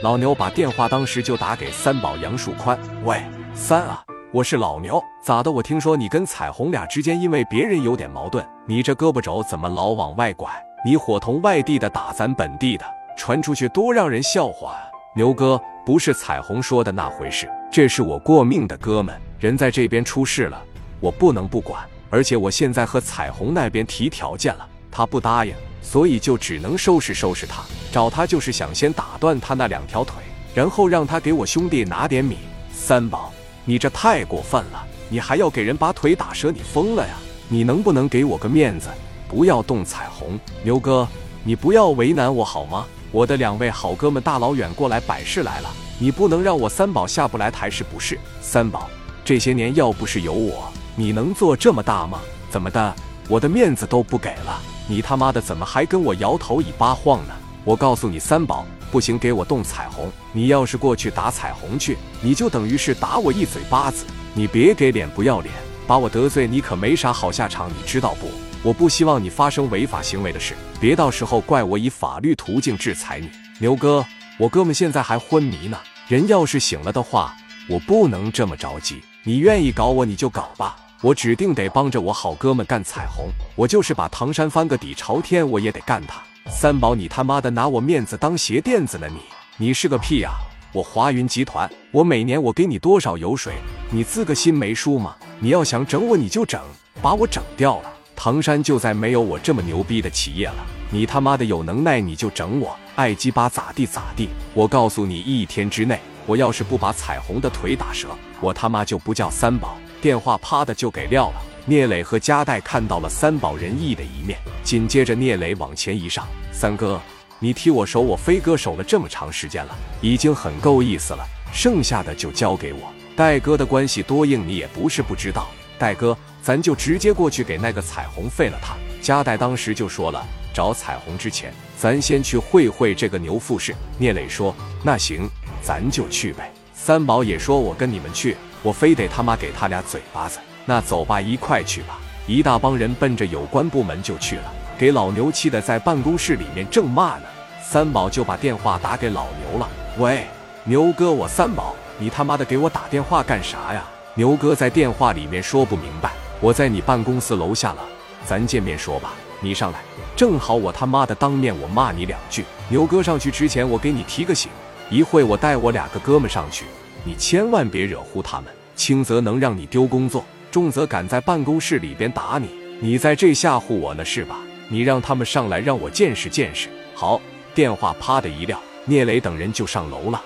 老牛把电话当时就打给三宝杨树宽。喂，三啊，我是老牛，咋的？我听说你跟彩虹俩之间因为别人有点矛盾，你这胳膊肘怎么老往外拐？你伙同外地的打咱本地的，传出去多让人笑话啊！牛哥，不是彩虹说的那回事，这是我过命的哥们，人在这边出事了，我不能不管。而且我现在和彩虹那边提条件了，他不答应，所以就只能收拾收拾他。找他就是想先打断他那两条腿，然后让他给我兄弟拿点米。三宝，你这太过分了，你还要给人把腿打折，你疯了呀？你能不能给我个面子，不要动彩虹？牛哥，你不要为难我好吗？我的两位好哥们大老远过来摆事来了，你不能让我三宝下不来台是不是？三宝，这些年要不是有我。你能做这么大吗？怎么的？我的面子都不给了，你他妈的怎么还跟我摇头尾巴晃呢？我告诉你，三宝不行，给我动彩虹。你要是过去打彩虹去，你就等于是打我一嘴巴子。你别给脸不要脸，把我得罪，你可没啥好下场，你知道不？我不希望你发生违法行为的事，别到时候怪我以法律途径制裁你。牛哥，我哥们现在还昏迷呢，人要是醒了的话，我不能这么着急。你愿意搞我，你就搞吧。我指定得帮着我好哥们干彩虹，我就是把唐山翻个底朝天，我也得干他。三宝，你他妈的拿我面子当鞋垫子呢？你你是个屁啊！我华云集团，我每年我给你多少油水，你自个心没数吗？你要想整我，你就整，把我整掉了，唐山就再没有我这么牛逼的企业了。你他妈的有能耐你就整我，爱鸡巴咋地咋地。我告诉你，一天之内，我要是不把彩虹的腿打折，我他妈就不叫三宝。电话啪的就给撂了。聂磊和加代看到了三宝仁义的一面，紧接着聂磊往前一上：“三哥，你替我守我飞哥守了这么长时间了，已经很够意思了，剩下的就交给我。戴哥的关系多硬，你也不是不知道。戴哥，咱就直接过去给那个彩虹废了他。”加代当时就说了：“找彩虹之前，咱先去会会这个牛富士。”聂磊说：“那行，咱就去呗。”三宝也说：“我跟你们去。”我非得他妈给他俩嘴巴子，那走吧，一块去吧！一大帮人奔着有关部门就去了，给老牛气的在办公室里面正骂呢。三宝就把电话打给老牛了：“喂，牛哥，我三宝，你他妈的给我打电话干啥呀？”牛哥在电话里面说不明白：“我在你办公室楼下了，咱见面说吧。你上来，正好我他妈的当面我骂你两句。牛哥上去之前，我给你提个醒，一会我带我两个哥们上去。”你千万别惹乎他们，轻则能让你丢工作，重则敢在办公室里边打你。你在这吓唬我呢是吧？你让他们上来，让我见识见识。好，电话啪的一撂，聂磊等人就上楼了。